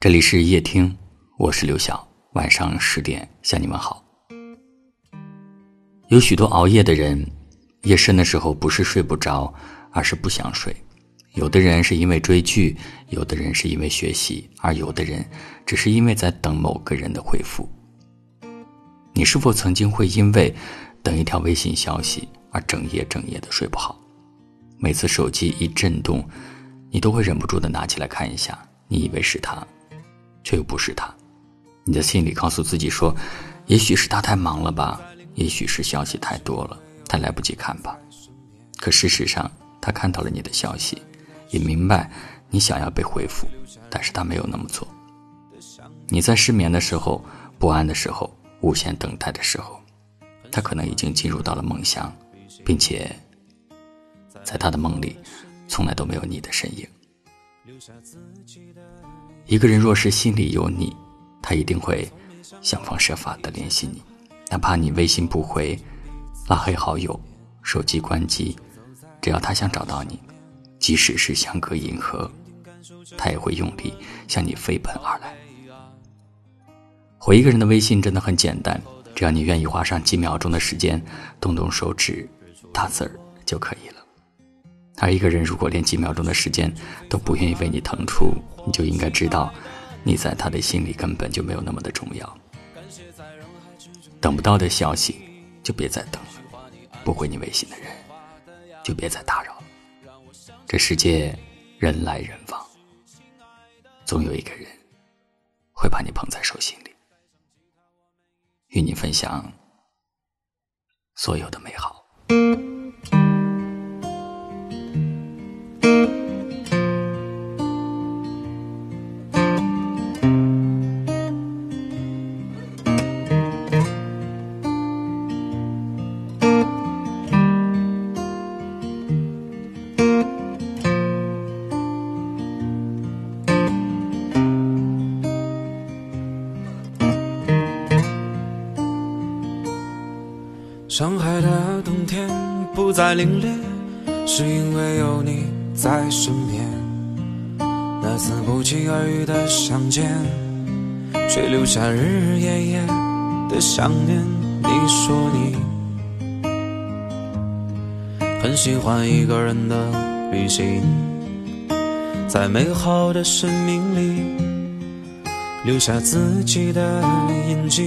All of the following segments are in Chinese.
这里是夜听，我是刘晓。晚上十点向你们好。有许多熬夜的人，夜深的时候不是睡不着，而是不想睡。有的人是因为追剧，有的人是因为学习，而有的人只是因为在等某个人的回复。你是否曾经会因为等一条微信消息而整夜整夜的睡不好？每次手机一震动，你都会忍不住的拿起来看一下，你以为是他。却又不是他，你的心里告诉自己说，也许是他太忙了吧，也许是消息太多了，他来不及看吧。可事实上，他看到了你的消息，也明白你想要被回复，但是他没有那么做。你在失眠的时候、不安的时候、无限等待的时候，他可能已经进入到了梦乡，并且在他的梦里，从来都没有你的身影。一个人若是心里有你，他一定会想方设法的联系你，哪怕你微信不回、拉黑好友、手机关机，只要他想找到你，即使是相隔银河，他也会用力向你飞奔而来。回一个人的微信真的很简单，只要你愿意花上几秒钟的时间，动动手指打字儿就可以了。而一个人如果连几秒钟的时间都不愿意为你腾出，你就应该知道，你在他的心里根本就没有那么的重要。等不到的消息，就别再等了；不回你微信的人，就别再打扰了。这世界人来人往，总有一个人会把你捧在手心里，与你分享所有的美好。上海的冬天不再凛冽，是因为有你在身边。那次不期而遇的相见，却留下日日夜夜的想念。你说你很喜欢一个人的旅行，在美好的生命里留下自己的印记。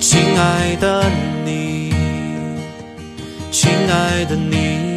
亲爱的你，亲爱的你。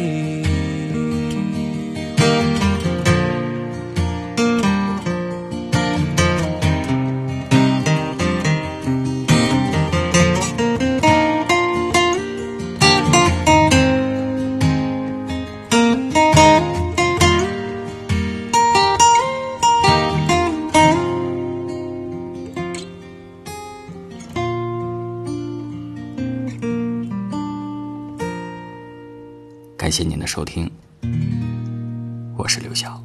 感谢您的收听，我是刘晓。